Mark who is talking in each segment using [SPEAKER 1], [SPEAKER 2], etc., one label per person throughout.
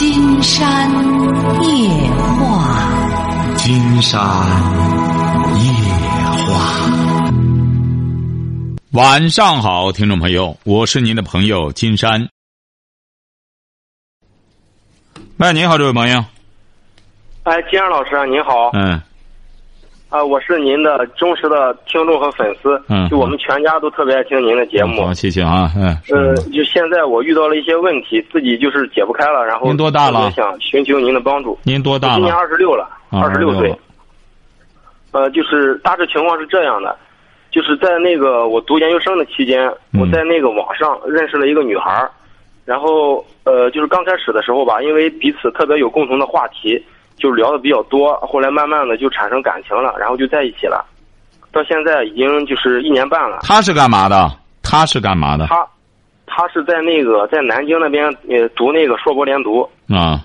[SPEAKER 1] 金山夜话，
[SPEAKER 2] 金山夜话。晚上好，听众朋友，我是您的朋友金山。喂，您好，这位朋友。
[SPEAKER 3] 哎，金山老师，您好。
[SPEAKER 2] 嗯
[SPEAKER 3] 啊，我是您的忠实的听众和粉丝。
[SPEAKER 2] 嗯
[SPEAKER 3] 就我们全家都特别爱听您的节目。
[SPEAKER 2] 好，谢谢啊。嗯，
[SPEAKER 3] 呃，就现在我遇到了一些问题，自己就是解不开了，然后
[SPEAKER 2] 您多大了
[SPEAKER 3] 想寻求您的帮助。
[SPEAKER 2] 您多大
[SPEAKER 3] 今年
[SPEAKER 2] 了？
[SPEAKER 3] 二十六了，
[SPEAKER 2] 啊
[SPEAKER 3] 二十六岁。呃，就是大致情况是这样的，就是在那个我读研究生的期间，
[SPEAKER 2] 嗯
[SPEAKER 3] 我在那个网上认识了一个女孩儿，然后呃，就是刚开始的时候吧，因为彼此特别有共同的话题，就聊的比较多，后来慢慢的就产生感情了，然后就在一起了，到现在已经就是一年半了。
[SPEAKER 2] 他是干嘛的？他是干嘛的？
[SPEAKER 3] 他，他是在那个在南京那边呃读那个硕博连读，
[SPEAKER 2] 啊，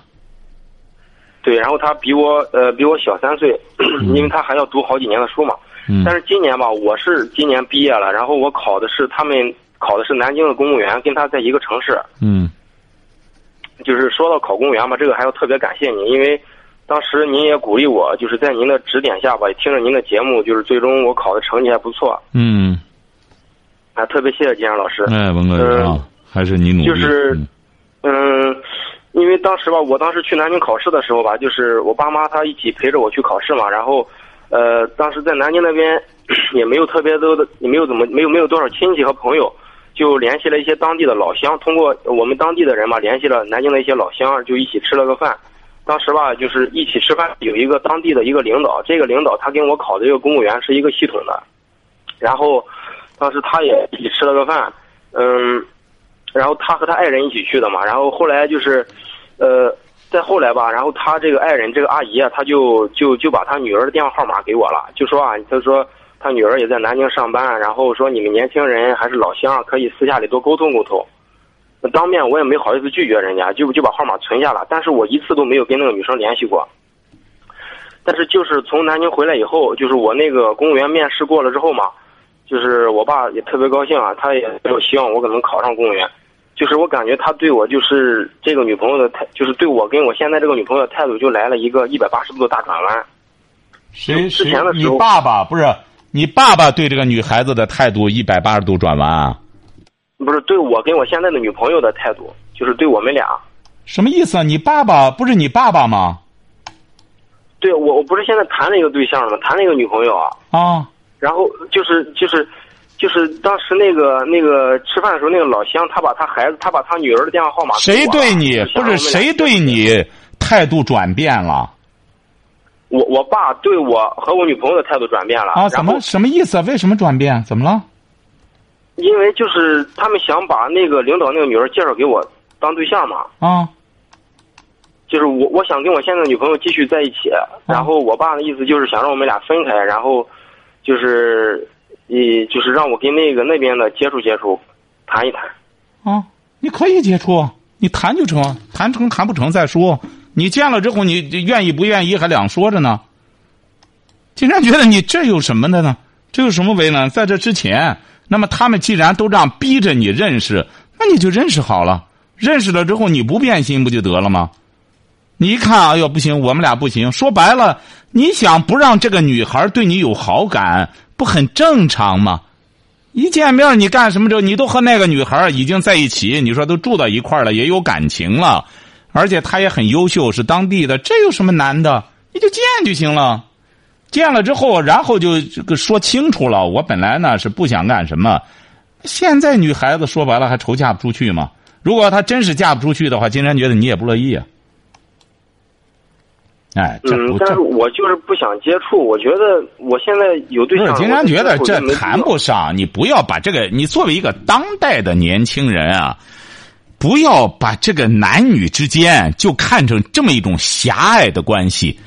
[SPEAKER 3] 对，然后他比我呃比我小三岁，因为他还要读好几年的书嘛。
[SPEAKER 2] 嗯
[SPEAKER 3] 但是今年吧，我是今年毕业了，然后我考的是他们考的是南京的公务员，跟他在一个城市。
[SPEAKER 2] 嗯
[SPEAKER 3] 就是说到考公务员嘛，这个还要特别感谢你，因为当时您也鼓励我，就是在您的指点下吧，听着您的节目，就是最终我考的成绩还不错，
[SPEAKER 2] 嗯，
[SPEAKER 3] 啊，特别谢谢金山老师。
[SPEAKER 2] 哎，文哥
[SPEAKER 3] 嗯
[SPEAKER 2] 啊，还是你努力。
[SPEAKER 3] 就是
[SPEAKER 2] 嗯
[SPEAKER 3] 嗯，因为当时吧，我当时去南京考试的时候吧，就是我爸妈他一起陪着我去考试嘛，然后，呃，当时在南京那边 也没有特别多的，也没有怎么没有没有多少亲戚和朋友，就联系了一些当地的老乡，通过我们当地的人嘛，联系了南京的一些老乡，就一起吃了个饭。当时吧，就是一起吃饭，有一个当地的一个领导，这个领导他跟我考的这个公务员是一个系统的，然后当时他也一起吃了个饭，嗯，然后他和他爱人一起去的嘛，然后后来就是，呃，再后来吧，然后他这个爱人这个阿姨啊，他就就就把他女儿的电话号码给我了，就说啊，他说他女儿也在南京上班，然后说你们年轻人还是老乡，可以私下里多沟通沟通。那当面我也没好意思拒绝人家，就就把号码存下了，但是我一次都没有跟那个女生联系过。但是就是从南京回来以后，就是我那个公务员面试过了之后嘛，就是我爸也特别高兴啊，他也有希望我可能考上公务员。就是我感觉他对我就是这个女朋友的态，就是对我跟我现在这个女朋友的态度就来了一个一百八十度的大转弯。
[SPEAKER 2] 谁
[SPEAKER 3] 之
[SPEAKER 2] 谁你
[SPEAKER 3] 前的时候
[SPEAKER 2] 爸爸不是你爸爸对这个女孩子的态度一百八十度转弯啊？
[SPEAKER 3] 不是对我跟我现在的女朋友的态度，就是对我们俩，
[SPEAKER 2] 什么意思啊？你爸爸不是你爸爸吗？
[SPEAKER 3] 对我我不是现在谈了一个对象了吗？谈了一个女朋友啊，
[SPEAKER 2] 啊，
[SPEAKER 3] 然后就是就是就是当时那个那个吃饭的时候，那个老乡他把他孩子他把他女儿的电话号码
[SPEAKER 2] 谁对你不是谁对你态度转变了
[SPEAKER 3] 我我爸对我和我女朋友的态度转变了
[SPEAKER 2] 啊？怎么什么意思啊？为什么转变？怎么了？
[SPEAKER 3] 因为就是他们想把那个领导那个女儿介绍给我当对象嘛，
[SPEAKER 2] 啊
[SPEAKER 3] 就是我我想跟我现在的女朋友继续在一起，然后我爸的意思就是想让我们俩分开，然后就是呃就是让我跟那个那边的接触接触，谈一谈。
[SPEAKER 2] 啊，你可以接触，你谈就成，谈成谈不成再说。你见了之后，你愿意不愿意还两说着呢。竟然觉得你这有什么的呢？这有什么为难？在这之前，那么他们既然都这样逼着你认识，那你就认识好了。认识了之后，你不变心不就得了吗？你一看，哎呦不行，我们俩不行。说白了，你想不让这个女孩对你有好感，不很正常吗？一见面你干什么之后，你都和那个女孩已经在一起，你说都住到一块了，也有感情了，而且她也很优秀，是当地的，这有什么难的？你就见就行了。见了之后，然后就这个说清楚了。我本来呢是不想干什么，现在女孩子说白了还愁嫁不出去吗。如果她真是嫁不出去的话，金山觉得你也不乐意啊。哎，这不，
[SPEAKER 3] 嗯但是我就是不想接触，我觉得我现在有对，象，
[SPEAKER 2] 金山觉得这谈不上。你不要把这个，你作为一个当代的年轻人啊，不要把这个男女之间就看成这么一种狭隘的关系。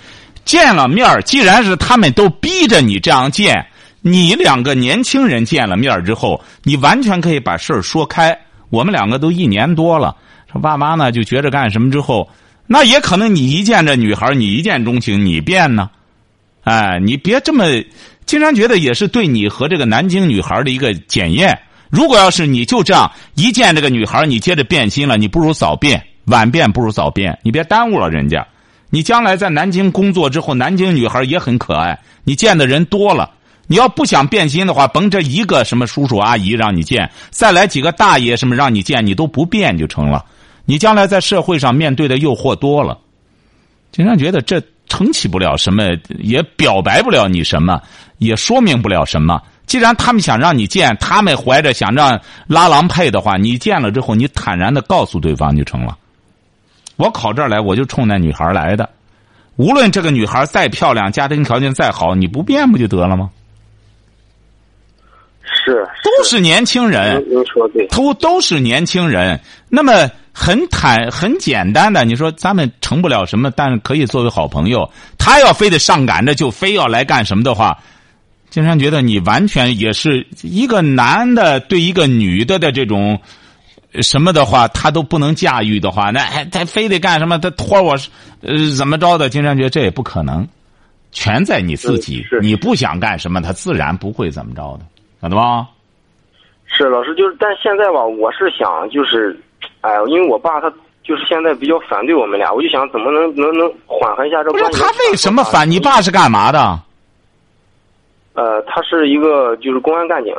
[SPEAKER 2] 见了面既然是他们都逼着你这样见，你两个年轻人见了面之后，你完全可以把事儿说开。我们两个都一年多了，说爸妈呢就觉着干什么之后，那也可能你一见这女孩，你一见钟情，你变呢。哎，你别这么，竟然觉得也是对你和这个南京女孩的一个检验。如果要是你就这样一见这个女孩，你接着变心了，你不如早变，晚变不如早变，你别耽误了人家。你将来在南京工作之后，南京女孩也很可爱，你见的人多了。你要不想变心的话，甭这一个什么叔叔阿姨让你见，再来几个大爷什么让你见，你都不变就成了。你将来在社会上面对的诱惑多了，经常觉得这撑起不了什么，也表白不了你什么，也说明不了什么。既然他们想让你见，他们怀着想让拉郎配的话，你见了之后，你坦然的告诉对方就成了。我考这儿来，我就冲那女孩来的。无论这个女孩再漂亮，家庭条件再好，你不变不就得了吗？
[SPEAKER 3] 是，
[SPEAKER 2] 都是年轻人，
[SPEAKER 3] 您说对，
[SPEAKER 2] 都都是年轻人。那么很坦很简单的，你说咱们成不了什么，但是可以作为好朋友。他要非得上赶着，就非要来干什么的话，经常觉得你完全也是一个男的对一个女的的这种什么的话，他都不能驾驭的话，那还他非得干什么？他托我呃怎么着的？金山觉得这也不可能，全在你自己。你不想干什么，他自然不会怎么着的。晓得吧？
[SPEAKER 3] 是老师，就是，但现在吧，我是想，就是，哎，因为我爸他就是现在比较反对我们俩，我就想怎么能能能缓和一下这关系。
[SPEAKER 2] 不是他为什么反？你爸是干嘛的？
[SPEAKER 3] 呃，他是一个就是公安干警。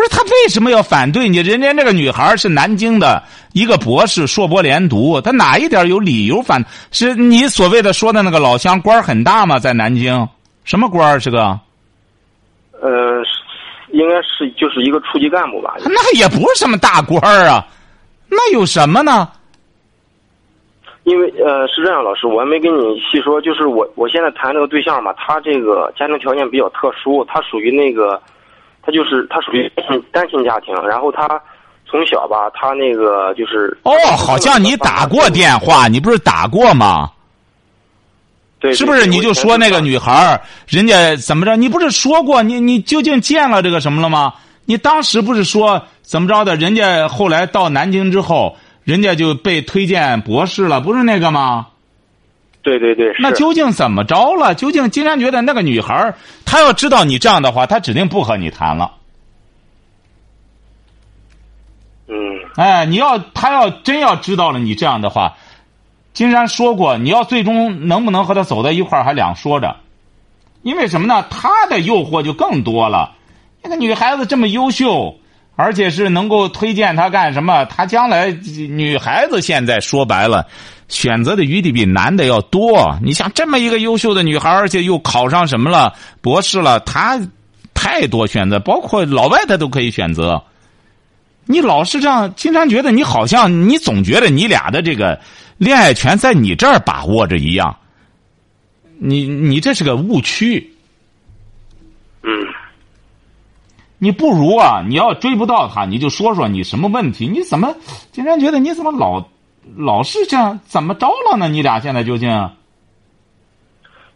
[SPEAKER 2] 不是他为什么要反对你？人家那个女孩是南京的一个博士，硕博连读，他哪一点有理由反？是你所谓的说的那个老乡官很大吗？在南京，什么官是个？
[SPEAKER 3] 呃。应该是就是一个处级干部吧。
[SPEAKER 2] 那也不是什么大官儿啊，那有什么呢？
[SPEAKER 3] 因为呃是这样，老师，我还没跟你细说，就是我我现在谈这个对象嘛，他这个家庭条件比较特殊，他属于那个，他就是他属于 单亲家庭，然后他从小吧，他那个就是
[SPEAKER 2] 哦，好像你打过电话，你不是打过吗？对是不是你就说那个女孩人家怎么着？你不是说过你你究竟见了这个什么了吗？你当时不是说怎么着的？人家后来到南京之后，人家就被推荐博士了，不是那个吗？
[SPEAKER 3] 对对对。
[SPEAKER 2] 那究竟怎么着了？究竟金山觉得那个女孩她要知道你这样的话，她指定不和你谈了。
[SPEAKER 3] 嗯。
[SPEAKER 2] 哎，你要她要真要知道了你这样的话。金山说过，你要最终能不能和她走在一块儿还两说着，因为什么呢？她的诱惑就更多了。那个女孩子这么优秀，而且是能够推荐他干什么？他将来女孩子现在说白了，选择的余地比男的要多。你像这么一个优秀的女孩，而且又考上什么了博士了，她太多选择，包括老外他都可以选择。你老是这样，经常觉得你好像你总觉得你俩的这个。恋爱权在你这儿把握着一样，你你这是个误区。你不如啊，你要追不到他，你就说说你什么问题？你怎么竟然觉得你怎么老老是这样？怎么着了呢？你俩现在究竟？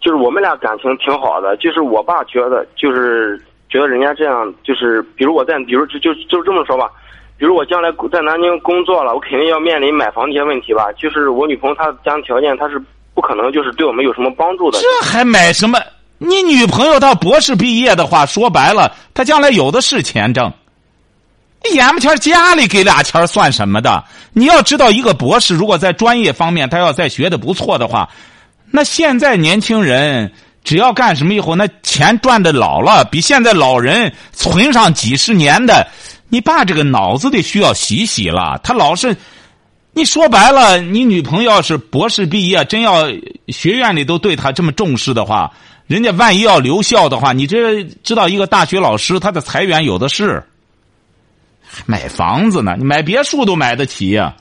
[SPEAKER 3] 就是我们俩感情挺好的，就是我爸觉得，就是觉得人家这样，就是比如我在，比如就就就这么说吧。比如我将来在南京工作了，我肯定要面临买房这些问题吧。就是我女朋友她家庭条件，她是不可能就是对我们有什么帮助的。
[SPEAKER 2] 这还买什么？你女朋友到博士毕业的话，说白了，她将来有的是钱挣。眼巴前家里给俩钱算什么的？你要知道，一个博士如果在专业方面他要再学的不错的话，那现在年轻人只要干什么以后，那钱赚的老了，比现在老人存上几十年的。你爸这个脑子得需要洗洗了，他老是，你说白了，你女朋友要是博士毕业，真要学院里都对他这么重视的话，人家万一要留校的话，你这知道一个大学老师他的财源有的是，买房子呢，你买别墅都买得起呀。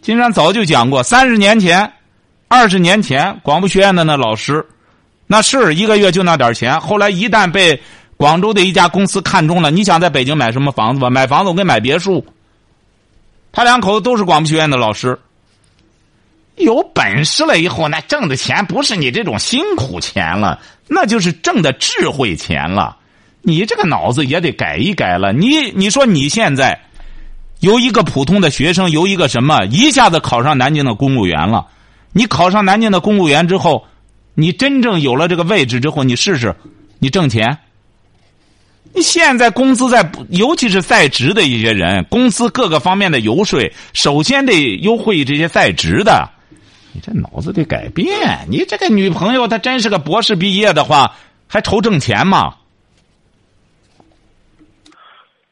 [SPEAKER 2] 金山早就讲过，三十年前、二十年前，广播学院的那老师，那是一个月就那点钱，后来一旦被。广州的一家公司看中了，你想在北京买什么房子吧？买房子我跟买别墅。他两口子都是广播学院的老师，有本事了以后，那挣的钱不是你这种辛苦钱了，那就是挣的智慧钱了。你这个脑子也得改一改了。你你说你现在由一个普通的学生，由一个什么一下子考上南京的公务员了？你考上南京的公务员之后，你真正有了这个位置之后，你试试，你挣钱。你现在工资在，尤其是在职的一些人，工资各个方面的游说，首先得优惠这些在职的。你这脑子得改变。你这个女朋友，她真是个博士毕业的话，还愁挣钱吗？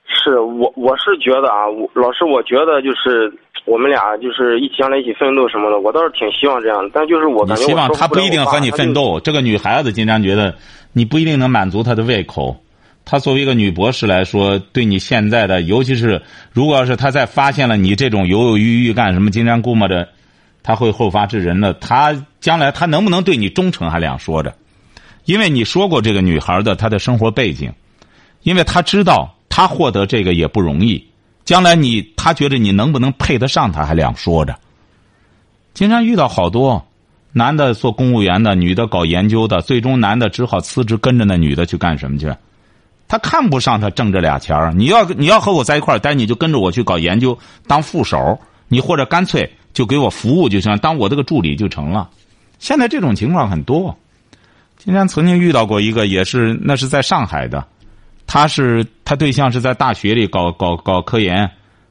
[SPEAKER 3] 是我，我是觉得啊，我老师，我觉得就是我们俩就是一起将来一起奋斗什么的，我倒是挺希望这样的。但就是我感觉
[SPEAKER 2] 希望她
[SPEAKER 3] 不
[SPEAKER 2] 一定和你奋斗。这个女孩子经常觉得你不一定能满足她的胃口。她作为一个女博士来说，对你现在的，尤其是如果要是她再发现了你这种犹犹豫豫干什么、经常估摸着，他会后发制人的。他将来他能不能对你忠诚还两说着，因为你说过这个女孩的她的生活背景，因为她知道。他获得这个也不容易，将来你他觉得你能不能配得上他还两说着。经常遇到好多男的做公务员的，女的搞研究的，最终男的只好辞职跟着那女的去干什么去？他看不上他挣这俩钱儿。你要你要和我在一块儿待，你就跟着我去搞研究当副手，你或者干脆就给我服务就行，当我这个助理就成了。现在这种情况很多。今天曾经遇到过一个，也是那是在上海的。他是他对象是在大学里搞搞搞科研，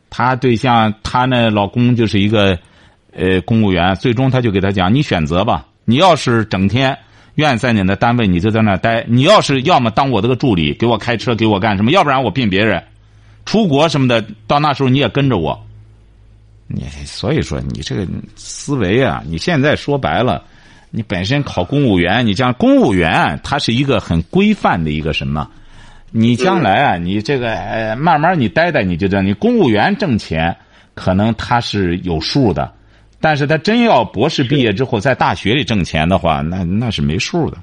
[SPEAKER 2] 他对象他那老公就是一个呃公务员，最终他就给他讲：你选择吧，你要是整天愿意在你的单位，你就在那待；你要是要么当我这个助理，给我开车，给我干什么；要不然我聘别人，出国什么的，到那时候你也跟着我。你所以说你这个思维啊，你现在说白了，你本身考公务员，你像公务员，它是一个很规范的一个什么？你将来啊，你这个呃，慢慢你待待，你就知道，你公务员挣钱，可能他是有数的，但是他真要博士毕业之后在大学里挣钱的话，那那是没数的。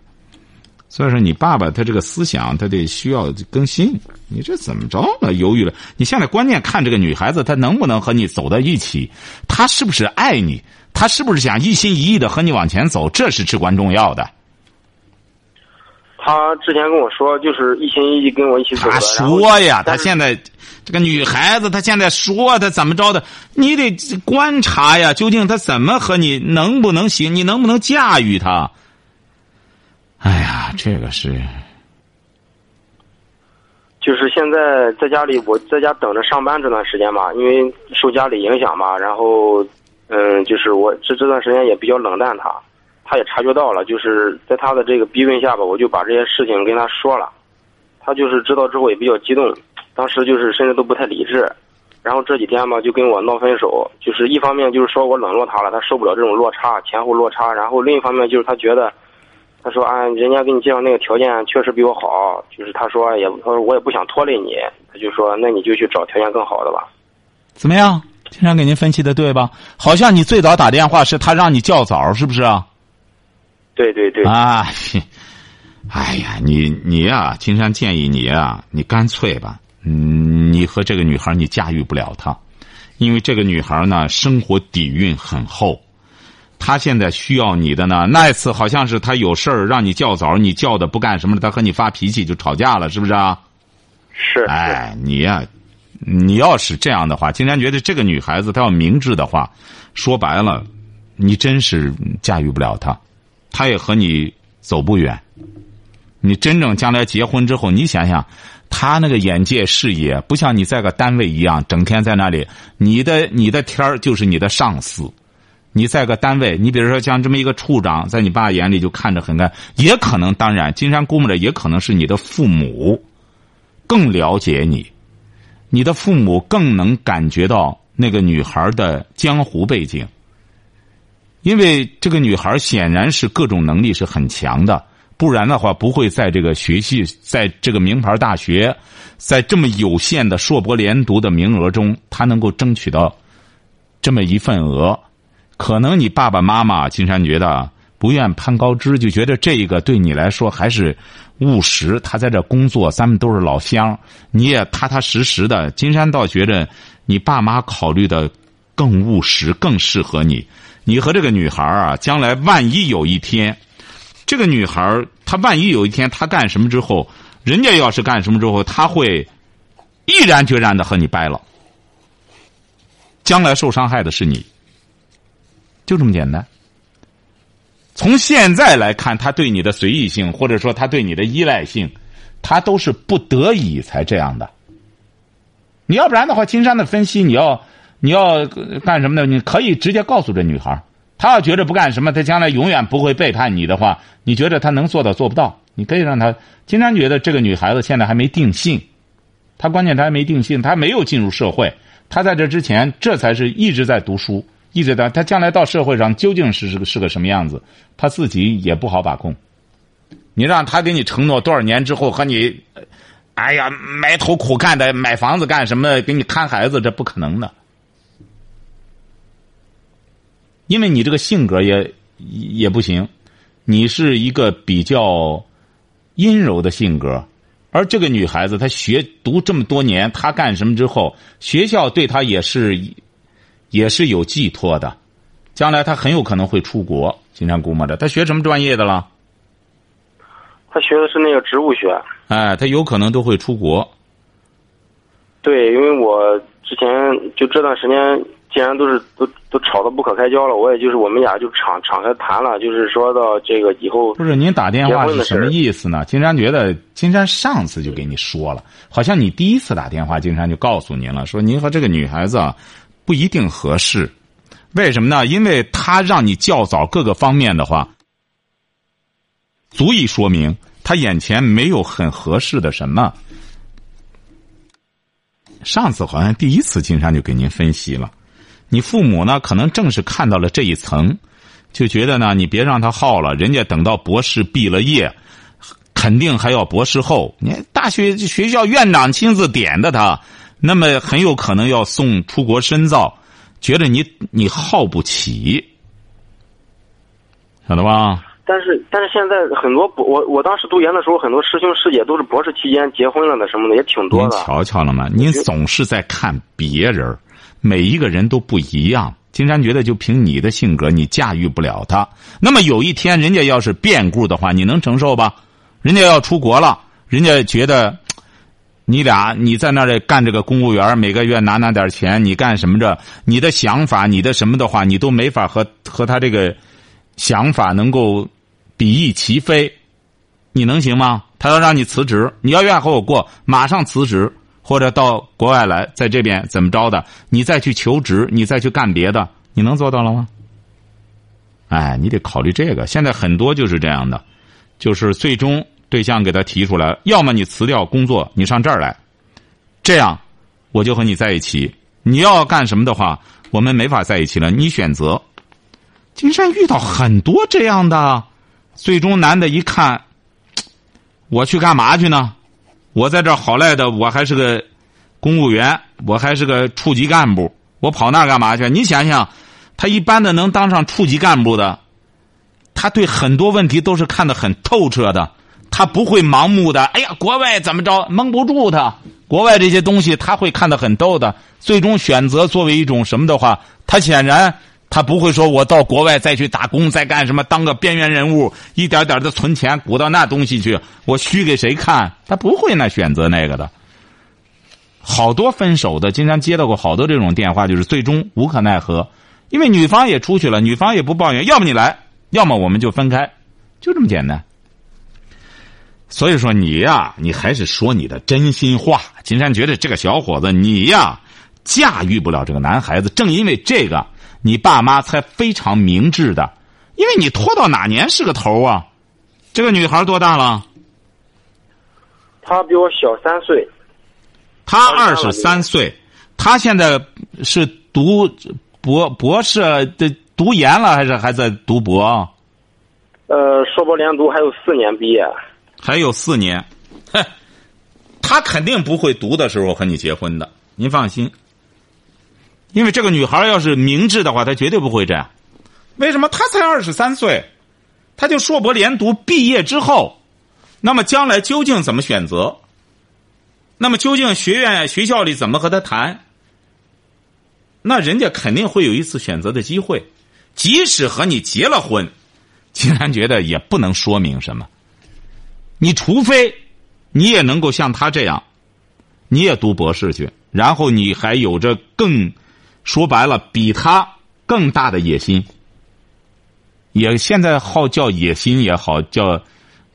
[SPEAKER 2] 所以说，你爸爸他这个思想，他得需要更新。你这怎么着了？犹豫了？你现在关键看这个女孩子，她能不能和你走到一起？她是不是爱你？她是不是想一心一意的和你往前走？这是至关重要的。
[SPEAKER 3] 他之前跟我说，就是一心一意跟我一起走的。
[SPEAKER 2] 他说呀，他现在这个女孩子，她现在说她怎么着的，你得观察呀，究竟她怎么和你能不能行，你能不能驾驭她？哎呀，这个是，
[SPEAKER 3] 就是现在在家里，我在家等着上班这段时间嘛，因为受家里影响嘛，然后，嗯，就是我这这段时间也比较冷淡他。他也察觉到了，就是在他的这个逼问下吧，我就把这些事情跟他说了，他就是知道之后也比较激动，当时就是甚至都不太理智，然后这几天吧就跟我闹分手，就是一方面就是说我冷落他了，他受不了这种落差前后落差，然后另一方面就是他觉得，他说啊，人家给你介绍那个条件确实比我好，就是他说也他说我也不想拖累你，他就说那你就去找条件更好的吧，
[SPEAKER 2] 怎么样？经常给您分析的对吧？好像你最早打电话是他让你较早，是不是啊？
[SPEAKER 3] 对对对
[SPEAKER 2] 啊！哎呀，你你呀，金山建议你啊，你干脆吧，嗯，你和这个女孩你驾驭不了她，因为这个女孩呢，生活底蕴很厚，她现在需要你的呢。那一次好像是他有事儿让你叫早，你叫的不干什么了，她和你发脾气就吵架了，是不是啊？
[SPEAKER 3] 是。
[SPEAKER 2] 哎，你呀，你要是这样的话，金山觉得这个女孩子她要明智的话，说白了，你真是驾驭不了她。她也和你走不远。你真正将来结婚之后，你想想，他那个眼界视野不像你在个单位一样，整天在那里。你的你的天儿就是你的上司。你在个单位，你比如说像这么一个处长，在你爸眼里就看着很干，也可能当然，金山估摸着也可能是你的父母更了解你，你的父母更能感觉到那个女孩的江湖背景。因为这个女孩显然是各种能力是很强的，不然的话不会在这个学习，在这个名牌大学，在这么有限的硕博连读的名额中，她能够争取到这么一份额。可能你爸爸妈妈金山觉得不愿攀高枝，就觉得这个对你来说还是务实。他在这工作，咱们都是老乡，你也踏踏实实的。金山倒觉得你爸妈考虑的更务实，更适合你。你和这个女孩啊，将来万一有一天，这个女孩她万一有一天她干什么之后，人家要是干什么之后，她会毅然决然的和你掰了。将来受伤害的是你，就这么简单。从现在来看，他对你的随意性，或者说他对你的依赖性，他都是不得已才这样的。你要不然的话，金山的分析，你要你要干什么呢？你可以直接告诉这女孩，她要觉得不干什么，她将来永远不会背叛你的话，你觉得她能做到做不到？你可以让她。金山觉得这个女孩子现在还没定性，她关键她还没定性，她没有进入社会，她在这之前，这才是一直在读书，一直在。她将来到社会上究竟是是个是个什么样子，她自己也不好把控。你让他给你承诺多少年之后和你。哎呀，埋头苦干的买房子干什么？给你看孩子，这不可能的。因为你这个性格也也不行，你是一个比较阴柔的性格，而这个女孩子她学读这么多年，她干什么之后，学校对她也是也是有寄托的，将来他很有可能会出国。经常估摸着，他学什么专业的了？
[SPEAKER 3] 他学的是那个植物学。
[SPEAKER 2] 哎，他有可能都会出国。
[SPEAKER 3] 对，因为我之前就这段时间，既然都是都都吵得不可开交了，我也就是我们俩就敞敞开谈了，就是说到这个以后。
[SPEAKER 2] 不是您打电话是什么意思呢？金山觉得金山上次就给你说了，好像你第一次打电话，金山就告诉您了，说您和这个女孩子不一定合适。为什么呢？因为他让你较早各个方面的话，足以说明。他眼前没有很合适的什么。上次好像第一次金山就给您分析了，你父母呢可能正是看到了这一层，就觉得呢你别让他耗了，人家等到博士毕了业，肯定还要博士后。你大学学校院长亲自点的他，那么很有可能要送出国深造，觉得你你耗不起，晓得吧？
[SPEAKER 3] 但是，但是现在很多博我我当时读研的时候，很多师兄师姐都是博士期间结婚了的，什么的也挺多的。
[SPEAKER 2] 您瞧瞧了吗？您总是在看别人，每一个人都不一样。金山觉得，就凭你的性格，你驾驭不了他。那么有一天，人家要是变故的话，你能承受吧？人家要出国了，人家觉得你俩你在那里干这个公务员，每个月拿那点钱，你干什么着？你的想法，你的什么的话，你都没法和和他这个想法能够。比翼齐飞，你能行吗？他要让你辞职，你要愿意和我过，马上辞职，或者到国外来，在这边怎么着的？你再去求职，你再去干别的，你能做到了吗？哎，你得考虑这个。现在很多就是这样的，就是最终对象给他提出来，要么你辞掉工作，你上这儿来，这样我就和你在一起。你要干什么的话，我们没法在一起了。你选择。金山遇到很多这样的。最终男的一看，我去干嘛去呢？我在这好赖的，我还是个公务员，我还是个处级干部，我跑那干嘛去？你想想，他一般的能当上处级干部的，他对很多问题都是看得很透彻的，他不会盲目的。哎呀，国外怎么着蒙不住他？国外这些东西他会看得很透的。最终选择作为一种什么的话，他显然。他不会说，我到国外再去打工，再干什么，当个边缘人物，一点点的存钱，鼓到那东西去，我虚给谁看？他不会那选择那个的。好多分手的，经常接到过好多这种电话，就是最终无可奈何，因为女方也出去了，女方也不抱怨，要么你来，要么我们就分开，就这么简单。所以说你呀，你还是说你的真心话。金山觉得这个小伙子，你呀，驾驭不了这个男孩子，正因为这个。你爸妈才非常明智的，因为你拖到哪年是个头啊？这个女孩多大了？
[SPEAKER 3] 她比我小三岁。
[SPEAKER 2] 她二十三岁，她现在是读博博士的读研了，还是还在读博？
[SPEAKER 3] 呃，硕博连读还有四年毕业。
[SPEAKER 2] 还有四年，哼，他肯定不会读的时候和你结婚的，您放心。因为这个女孩要是明智的话，她绝对不会这样。为什么？她才二十三岁，她就硕博连读毕业之后，那么将来究竟怎么选择？那么究竟学院学校里怎么和她谈？那人家肯定会有一次选择的机会，即使和你结了婚，竟然觉得也不能说明什么。你除非你也能够像他这样，你也读博士去，然后你还有着更。说白了，比他更大的野心，也现在好叫野心也好，叫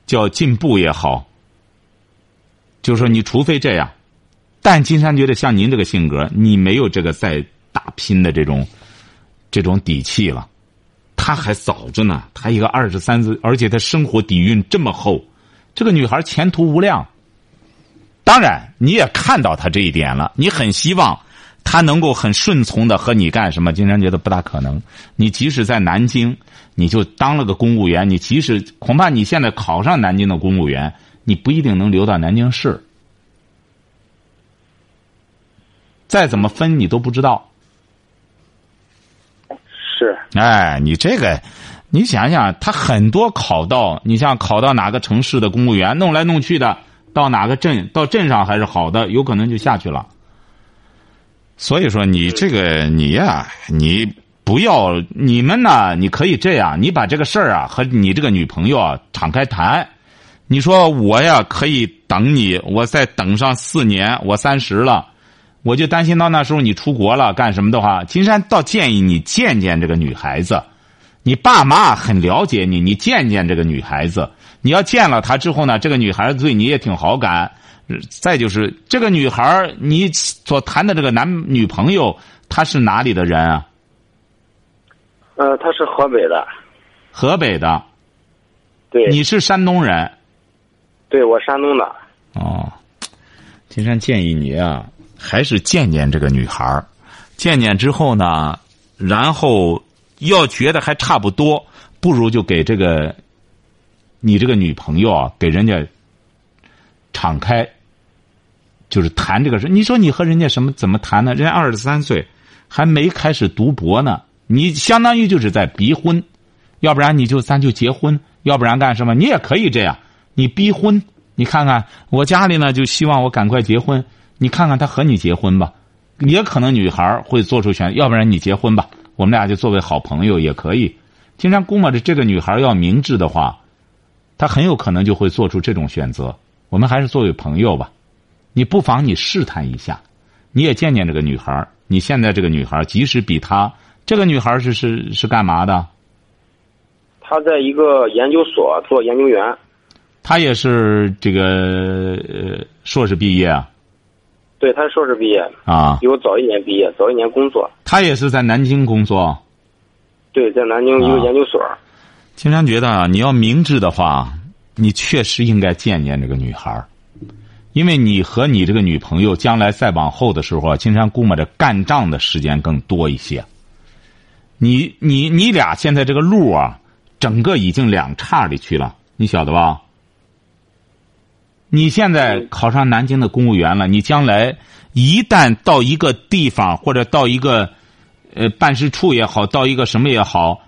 [SPEAKER 2] 叫进步也好，就是说，你除非这样，但金山觉得像您这个性格，你没有这个再打拼的这种这种底气了。他还早着呢，他一个二十三岁，而且他生活底蕴这么厚，这个女孩前途无量。当然，你也看到她这一点了，你很希望她能够很顺从的和你干什么？金山觉得不大可能。你即使在南京，你就当了个公务员，你即使恐怕你现在考上南京的公务员。你不一定能留到南京市，再怎么分你都不知道。
[SPEAKER 3] 是。
[SPEAKER 2] 哎，你这个，你想想，他很多考到，你像考到哪个城市的公务员，弄来弄去的，到哪个镇，到镇上还是好的，有可能就下去了。所以说，你这个你呀，你不要你们呢，你可以这样，你把这个事儿啊和你这个女朋友啊敞开谈。你说我呀可以等你，我再等上四年，我三十了，我就担心到那时候你出国了干什么的话，金山倒建议你见见这个女孩子，你爸妈很了解你，你见见这个女孩子，你要见了她之后呢，这个女孩子对你也挺好感，再就是这个女孩你所谈的这个男女朋友，她是哪里的人啊？
[SPEAKER 3] 呃，她是河北的。
[SPEAKER 2] 河北的。
[SPEAKER 3] 对。
[SPEAKER 2] 你是山东人。
[SPEAKER 3] 对我山东的。
[SPEAKER 2] 哦，金山建议你啊，还是见见这个女孩儿，见见之后呢，然后要觉得还差不多，不如就给这个你这个女朋友啊，给人家敞开，就是谈这个事。你说你和人家什么怎么谈呢？人家二十三岁，还没开始读博呢，你相当于就是在逼婚，要不然你就咱就结婚，要不然干什么？你也可以这样。你逼婚，你看看我家里呢，就希望我赶快结婚。你看看他和你结婚吧，也可能女孩会做出选，要不然你结婚吧，我们俩就作为好朋友也可以。经常估摸着这个女孩要明智的话，她很有可能就会做出这种选择。我们还是作为朋友吧，你不妨你试探一下，你也见见这个女孩。你现在这个女孩，即使比她这个女孩是是是干嘛的？
[SPEAKER 3] 她在一个研究所做研究员。
[SPEAKER 2] 她也是这个呃硕士毕业啊，
[SPEAKER 3] 对，他是硕士毕业
[SPEAKER 2] 啊，
[SPEAKER 3] 比我早一年毕业，早一年工作。
[SPEAKER 2] 他也是在南京工作，
[SPEAKER 3] 对，在南京一个研究所。
[SPEAKER 2] 青山觉得啊，你要明智的话，你确实应该见见这个女孩因为你和你这个女朋友将来再往后的时候，青山估摸着干仗的时间更多一些。你你你俩现在这个路啊，整个已经两岔里去了，你晓得吧？你现在考上南京的公务员了，你将来一旦到一个地方或者到一个呃办事处也好，到一个什么也好，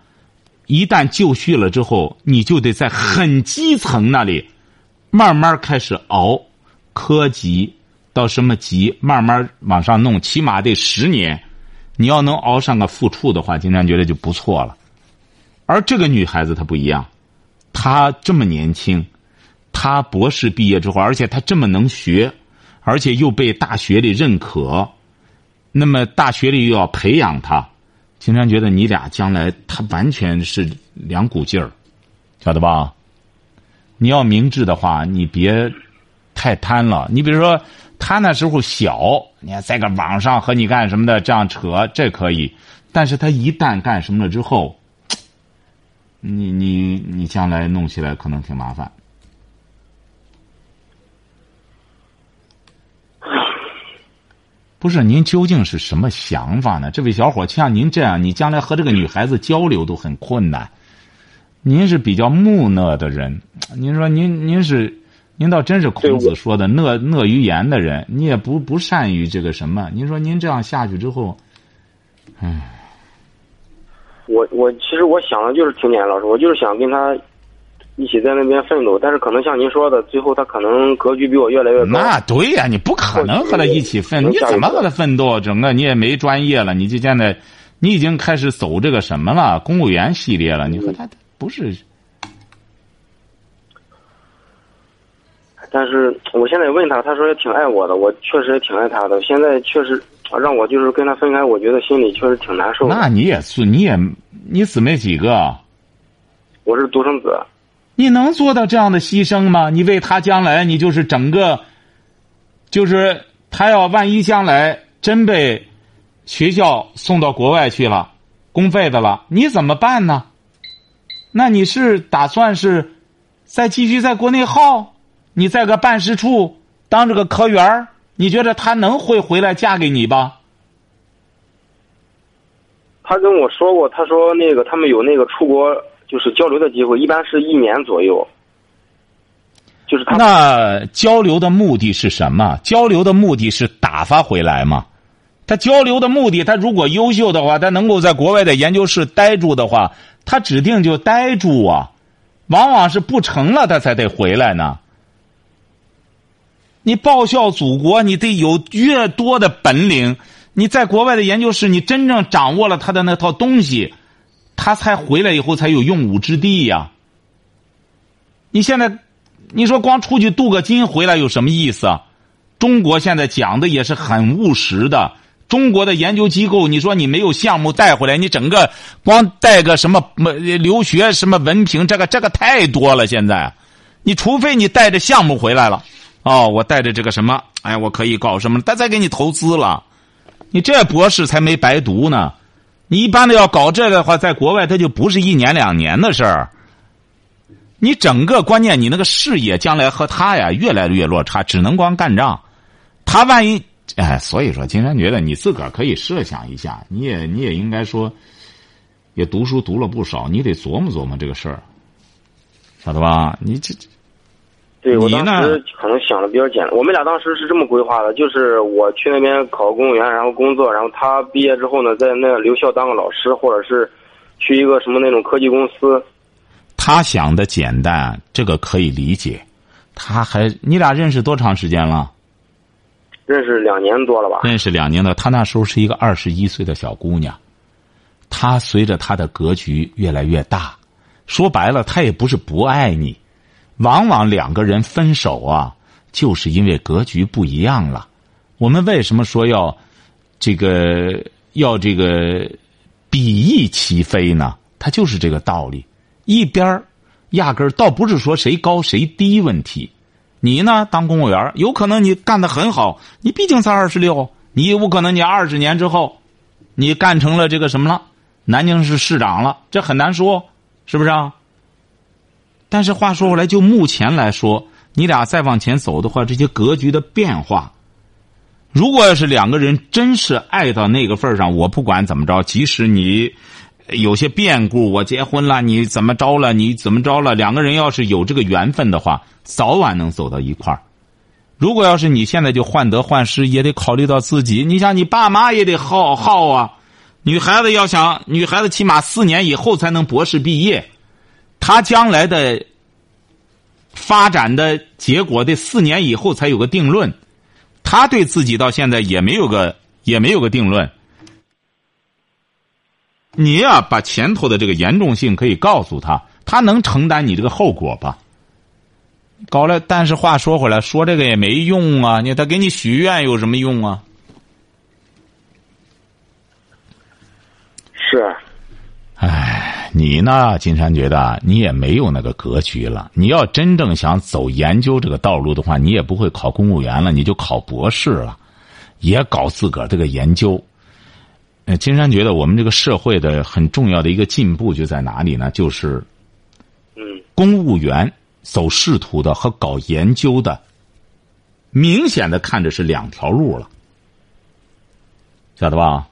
[SPEAKER 2] 一旦就绪了之后，你就得在很基层那里慢慢开始熬科级到什么级，慢慢往上弄，起码得十年。你要能熬上个副处的话，金山觉得就不错了。而这个女孩子她不一样，她这么年轻。他博士毕业之后，而且他这么能学，而且又被大学里认可，那么大学里又要培养他，经常觉得你俩将来他完全是两股劲儿，晓得吧？你要明智的话，你别太贪了。你比如说，他那时候小，你看在个网上和你干什么的这样扯，这可以；但是他一旦干什么了之后，你你你将来弄起来可能挺麻烦。不是您究竟是什么想法呢？这位小伙像您这样，你将来和这个女孩子交流都很困难。您是比较木讷的人，您说您您是，您倒真是孔子说的讷讷于言的人。你也不不善于这个什么。您说您这样下去之后，唉。
[SPEAKER 3] 我我其实我想的就是听年老师，我就是想跟他。一起在那边奋斗，但是可能像您说的，最后他可能格局比我越来越高。
[SPEAKER 2] 那对呀，你不可能和他一起奋，你怎么和他奋斗？整个你也没专业了，你就现在，你已经开始走这个什么了？公务员系列了，你和他不是？
[SPEAKER 3] 但是我现在问他，他说也挺爱我的，我确实也挺爱他的。现在确实让我就是跟他分开，我觉得心里确实挺难受。
[SPEAKER 2] 那你也是，你也你姊妹几个？
[SPEAKER 3] 我是独生子。
[SPEAKER 2] 你能做到这样的牺牲吗？你为他将来，你就是整个，就是他要万一将来真被学校送到国外去了，公费的了，你怎么办呢？那你是打算是再继续在国内耗？你在个办事处当这个科员你觉得他能会回来嫁给你吧？
[SPEAKER 3] 他跟我说过，他说那个他们有那个出国就是交流的机会，一般是一年左右。就是他
[SPEAKER 2] 那交流的目的是什么？交流的目的是打发回来吗？他交流的目的，他如果优秀的话，他能够在国外的研究室待住的话，他指定就待住啊。往往是不成了，他才得回来呢。你报效祖国，你得有越多的本领。你在国外的研究室，你真正掌握了他的那套东西，他才回来以后才有用武之地呀。你现在，你说光出去镀个金回来有什么意思啊？中国现在讲的也是很务实的。中国的研究机构，你说你没有项目带回来，你整个光带个什么留学什么文凭，这个这个太多了。现在，你除非你带着项目回来了，哦，我带着这个什么，哎，我可以搞什么，他再给你投资了。你这博士才没白读呢，你一般的要搞这个的话，在国外他就不是一年两年的事儿。你整个关键，你那个事业将来和他呀越来越落差，只能光干仗。他万一哎，所以说，金山觉得你自个儿可以设想一下，你也你也应该说，也读书读了不少，你得琢磨琢磨这个事儿，晓得吧？你这这。
[SPEAKER 3] 对，我当时可能想的比较简单。我们俩当时是这么规划的，就是我去那边考公务员，然后工作，然后他毕业之后呢，在那留校当个老师，或者是去一个什么那种科技公司。
[SPEAKER 2] 他想的简单，这个可以理解。他还，你俩认识多长时间了？
[SPEAKER 3] 认识两年多了吧？
[SPEAKER 2] 认识两年了，他那时候是一个二十一岁的小姑娘。她随着她的格局越来越大，说白了，她也不是不爱你。往往两个人分手啊，就是因为格局不一样了。我们为什么说要这个要这个比翼齐飞呢？它就是这个道理。一边压根儿倒不是说谁高谁低问题。你呢，当公务员有可能你干的很好，你毕竟才二十六，你有可能你二十年之后，你干成了这个什么了？南京市市长了，这很难说，是不是啊？但是话说回来，就目前来说，你俩再往前走的话，这些格局的变化，如果要是两个人真是爱到那个份上，我不管怎么着，即使你有些变故，我结婚了，你怎么着了，你怎么着了，两个人要是有这个缘分的话，早晚能走到一块儿。如果要是你现在就患得患失，也得考虑到自己。你想，你爸妈也得耗耗啊。女孩子要想，女孩子起码四年以后才能博士毕业。他将来的发展的结果得四年以后才有个定论，他对自己到现在也没有个也没有个定论。你呀，把前头的这个严重性可以告诉他，他能承担你这个后果吧？搞了，但是话说回来，说这个也没用啊！你他给你许愿有什么用啊？
[SPEAKER 3] 是。
[SPEAKER 2] 唉，你呢？金山觉得你也没有那个格局了。你要真正想走研究这个道路的话，你也不会考公务员了，你就考博士了，也搞自个儿这个研究。呃，金山觉得我们这个社会的很重要的一个进步就在哪里呢？就是，
[SPEAKER 3] 嗯，
[SPEAKER 2] 公务员走仕途的和搞研究的，明显的看着是两条路了，晓得吧？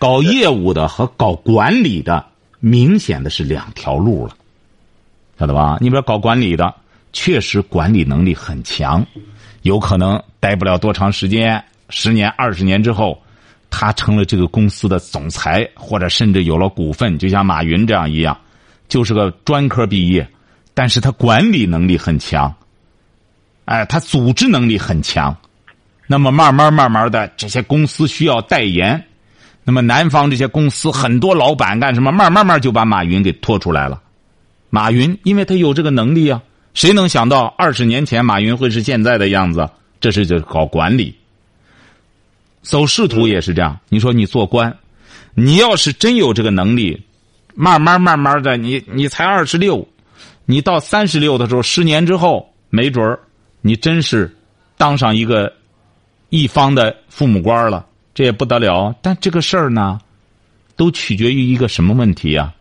[SPEAKER 2] 搞业务的和搞管理的，明显的是两条路了，晓得吧？你比如搞管理的，确实管理能力很强，有可能待不了多长时间，十年、二十年之后，他成了这个公司的总裁，或者甚至有了股份，就像马云这样一样，就是个专科毕业，但是他管理能力很强，哎，他组织能力很强，那么慢慢慢慢的，这些公司需要代言。那么南方这些公司很多老板干什么？慢慢慢就把马云给拖出来了。马云因为他有这个能力啊，谁能想到二十年前马云会是现在的样子？这是就搞管理，走仕途也是这样。你说你做官，你要是真有这个能力，慢慢慢慢的，你你才二十六，你到三十六的时候，十年之后，没准儿你真是当上一个一方的父母官了，这也不得了。但这个事儿呢，都取决于一个什么问题呀？